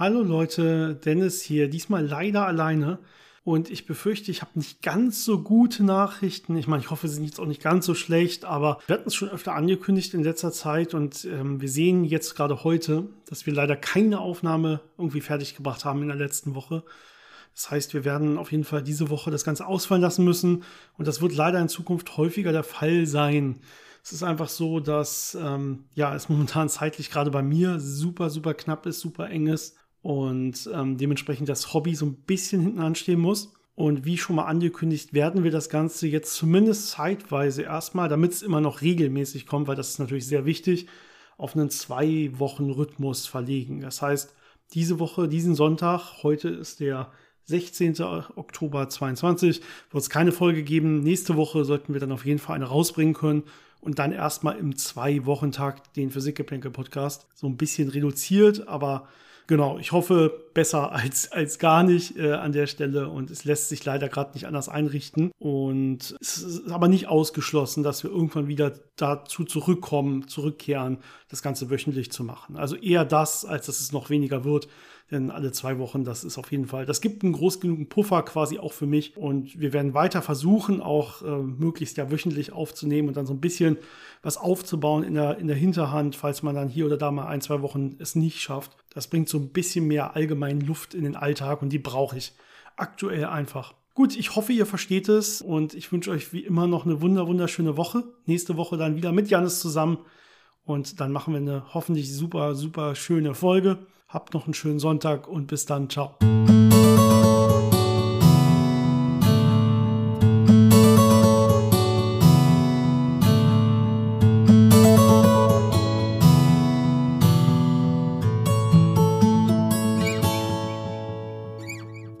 Hallo Leute, Dennis hier, diesmal leider alleine. Und ich befürchte, ich habe nicht ganz so gute Nachrichten. Ich meine, ich hoffe, sie sind jetzt auch nicht ganz so schlecht, aber wir hatten es schon öfter angekündigt in letzter Zeit und ähm, wir sehen jetzt gerade heute, dass wir leider keine Aufnahme irgendwie fertiggebracht haben in der letzten Woche. Das heißt, wir werden auf jeden Fall diese Woche das Ganze ausfallen lassen müssen und das wird leider in Zukunft häufiger der Fall sein. Es ist einfach so, dass ähm, ja, es momentan zeitlich gerade bei mir super, super knapp ist, super eng ist und ähm, dementsprechend das Hobby so ein bisschen hinten anstehen muss. Und wie schon mal angekündigt, werden wir das Ganze jetzt zumindest zeitweise erstmal, damit es immer noch regelmäßig kommt, weil das ist natürlich sehr wichtig, auf einen zwei Wochen Rhythmus verlegen. Das heißt, diese Woche, diesen Sonntag, heute ist der 16. Oktober 22, wird es keine Folge geben. Nächste Woche sollten wir dann auf jeden Fall eine rausbringen können und dann erstmal im Zwei-Wochen-Tag den Physikgeplänkel-Podcast so ein bisschen reduziert, aber genau, ich hoffe besser als, als gar nicht äh, an der Stelle und es lässt sich leider gerade nicht anders einrichten und es ist aber nicht ausgeschlossen, dass wir irgendwann wieder dazu zurückkommen, zurückkehren, das Ganze wöchentlich zu machen. Also eher das, als dass es noch weniger wird. Denn alle zwei Wochen, das ist auf jeden Fall, das gibt einen groß genug Puffer quasi auch für mich. Und wir werden weiter versuchen, auch äh, möglichst ja wöchentlich aufzunehmen und dann so ein bisschen was aufzubauen in der, in der Hinterhand, falls man dann hier oder da mal ein, zwei Wochen es nicht schafft. Das bringt so ein bisschen mehr allgemein Luft in den Alltag und die brauche ich aktuell einfach. Gut, ich hoffe, ihr versteht es und ich wünsche euch wie immer noch eine wunder wunderschöne Woche. Nächste Woche dann wieder mit Janis zusammen und dann machen wir eine hoffentlich super, super schöne Folge. Habt noch einen schönen Sonntag und bis dann. Ciao.